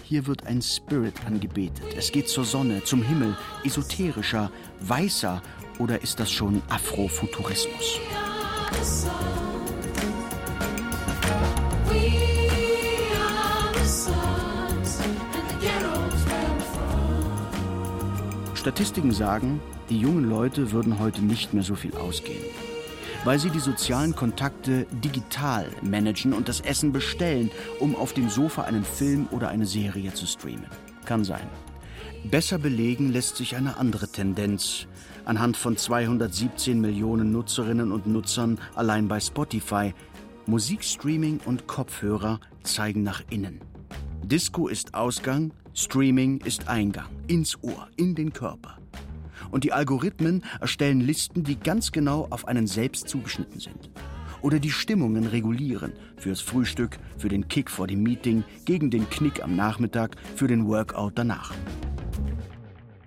hier wird ein Spirit angebetet. Es geht zur Sonne, zum Himmel, esoterischer, weißer oder ist das schon Afrofuturismus? Statistiken sagen, die jungen Leute würden heute nicht mehr so viel ausgehen, weil sie die sozialen Kontakte digital managen und das Essen bestellen, um auf dem Sofa einen Film oder eine Serie zu streamen. Kann sein. Besser belegen lässt sich eine andere Tendenz anhand von 217 Millionen Nutzerinnen und Nutzern allein bei Spotify. Musikstreaming und Kopfhörer zeigen nach innen. Disco ist Ausgang, Streaming ist Eingang, ins Ohr, in den Körper und die Algorithmen erstellen Listen, die ganz genau auf einen selbst zugeschnitten sind. Oder die Stimmungen regulieren, fürs Frühstück, für den Kick vor dem Meeting, gegen den Knick am Nachmittag, für den Workout danach.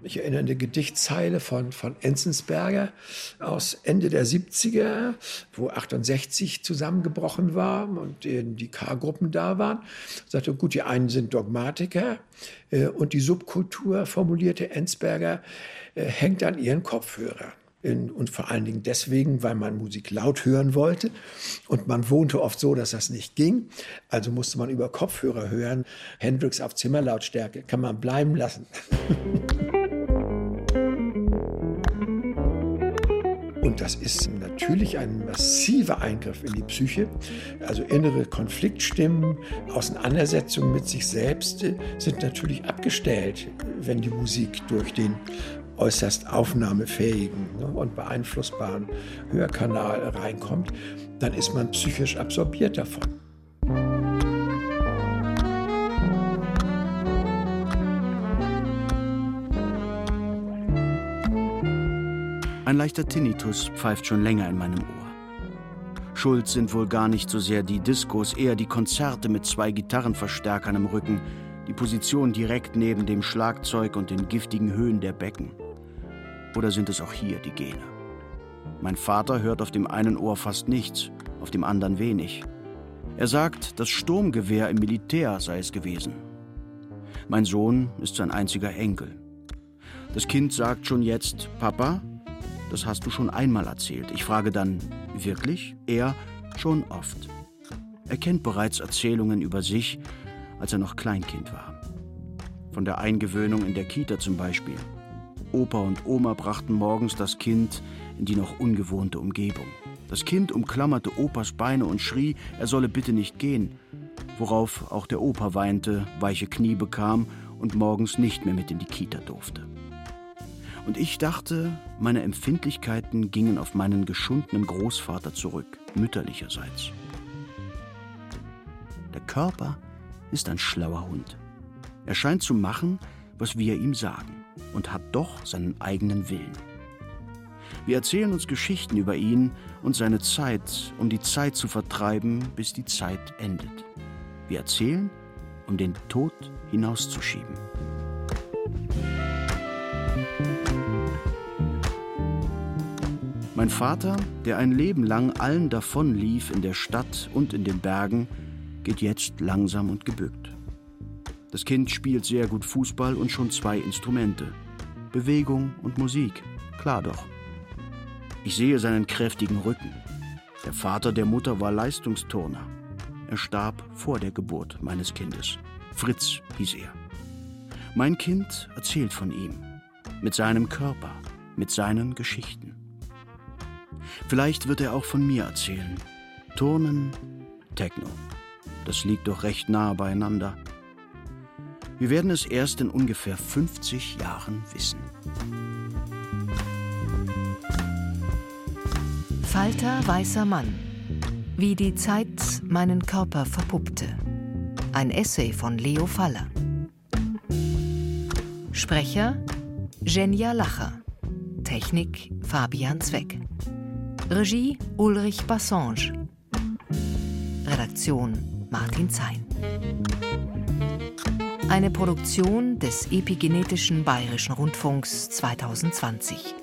Ich erinnere an eine Gedichtzeile von, von Enzensberger aus Ende der 70er, wo 68 zusammengebrochen war und die K-Gruppen da waren. Er sagte, gut, die einen sind Dogmatiker äh, und die Subkultur, formulierte Enzensberger, äh, hängt an ihren Kopfhörern. Und vor allen Dingen deswegen, weil man Musik laut hören wollte. Und man wohnte oft so, dass das nicht ging. Also musste man über Kopfhörer hören. Hendrix auf Zimmerlautstärke kann man bleiben lassen. Und das ist natürlich ein massiver Eingriff in die Psyche. Also innere Konfliktstimmen, Auseinandersetzungen mit sich selbst sind natürlich abgestellt, wenn die Musik durch den äußerst aufnahmefähigen ne, und beeinflussbaren Hörkanal reinkommt, dann ist man psychisch absorbiert davon. Ein leichter Tinnitus pfeift schon länger in meinem Ohr. Schuld sind wohl gar nicht so sehr die Diskos, eher die Konzerte mit zwei Gitarrenverstärkern im Rücken, die Position direkt neben dem Schlagzeug und den giftigen Höhen der Becken. Oder sind es auch hier die Gene? Mein Vater hört auf dem einen Ohr fast nichts, auf dem anderen wenig. Er sagt, das Sturmgewehr im Militär sei es gewesen. Mein Sohn ist sein einziger Enkel. Das Kind sagt schon jetzt, Papa, das hast du schon einmal erzählt. Ich frage dann, wirklich? Er, schon oft. Er kennt bereits Erzählungen über sich, als er noch Kleinkind war. Von der Eingewöhnung in der Kita zum Beispiel. Opa und Oma brachten morgens das Kind in die noch ungewohnte Umgebung. Das Kind umklammerte Opas Beine und schrie, er solle bitte nicht gehen, worauf auch der Opa weinte, weiche Knie bekam und morgens nicht mehr mit in die Kita durfte. Und ich dachte, meine Empfindlichkeiten gingen auf meinen geschundenen Großvater zurück, mütterlicherseits. Der Körper ist ein schlauer Hund. Er scheint zu machen, was wir ihm sagen, und hat doch seinen eigenen Willen. Wir erzählen uns Geschichten über ihn und seine Zeit, um die Zeit zu vertreiben, bis die Zeit endet. Wir erzählen, um den Tod hinauszuschieben. Mein Vater, der ein Leben lang allen davonlief in der Stadt und in den Bergen, geht jetzt langsam und gebückt. Das Kind spielt sehr gut Fußball und schon zwei Instrumente. Bewegung und Musik, klar doch. Ich sehe seinen kräftigen Rücken. Der Vater der Mutter war Leistungsturner. Er starb vor der Geburt meines Kindes. Fritz hieß er. Mein Kind erzählt von ihm, mit seinem Körper, mit seinen Geschichten. Vielleicht wird er auch von mir erzählen. Turnen, Techno. Das liegt doch recht nah beieinander. Wir werden es erst in ungefähr 50 Jahren wissen. Falter weißer Mann. Wie die Zeit meinen Körper verpuppte. Ein Essay von Leo Faller. Sprecher Genia Lacher. Technik Fabian Zweck. Regie Ulrich Bassange. Redaktion Martin Zein. Eine Produktion des Epigenetischen Bayerischen Rundfunks 2020.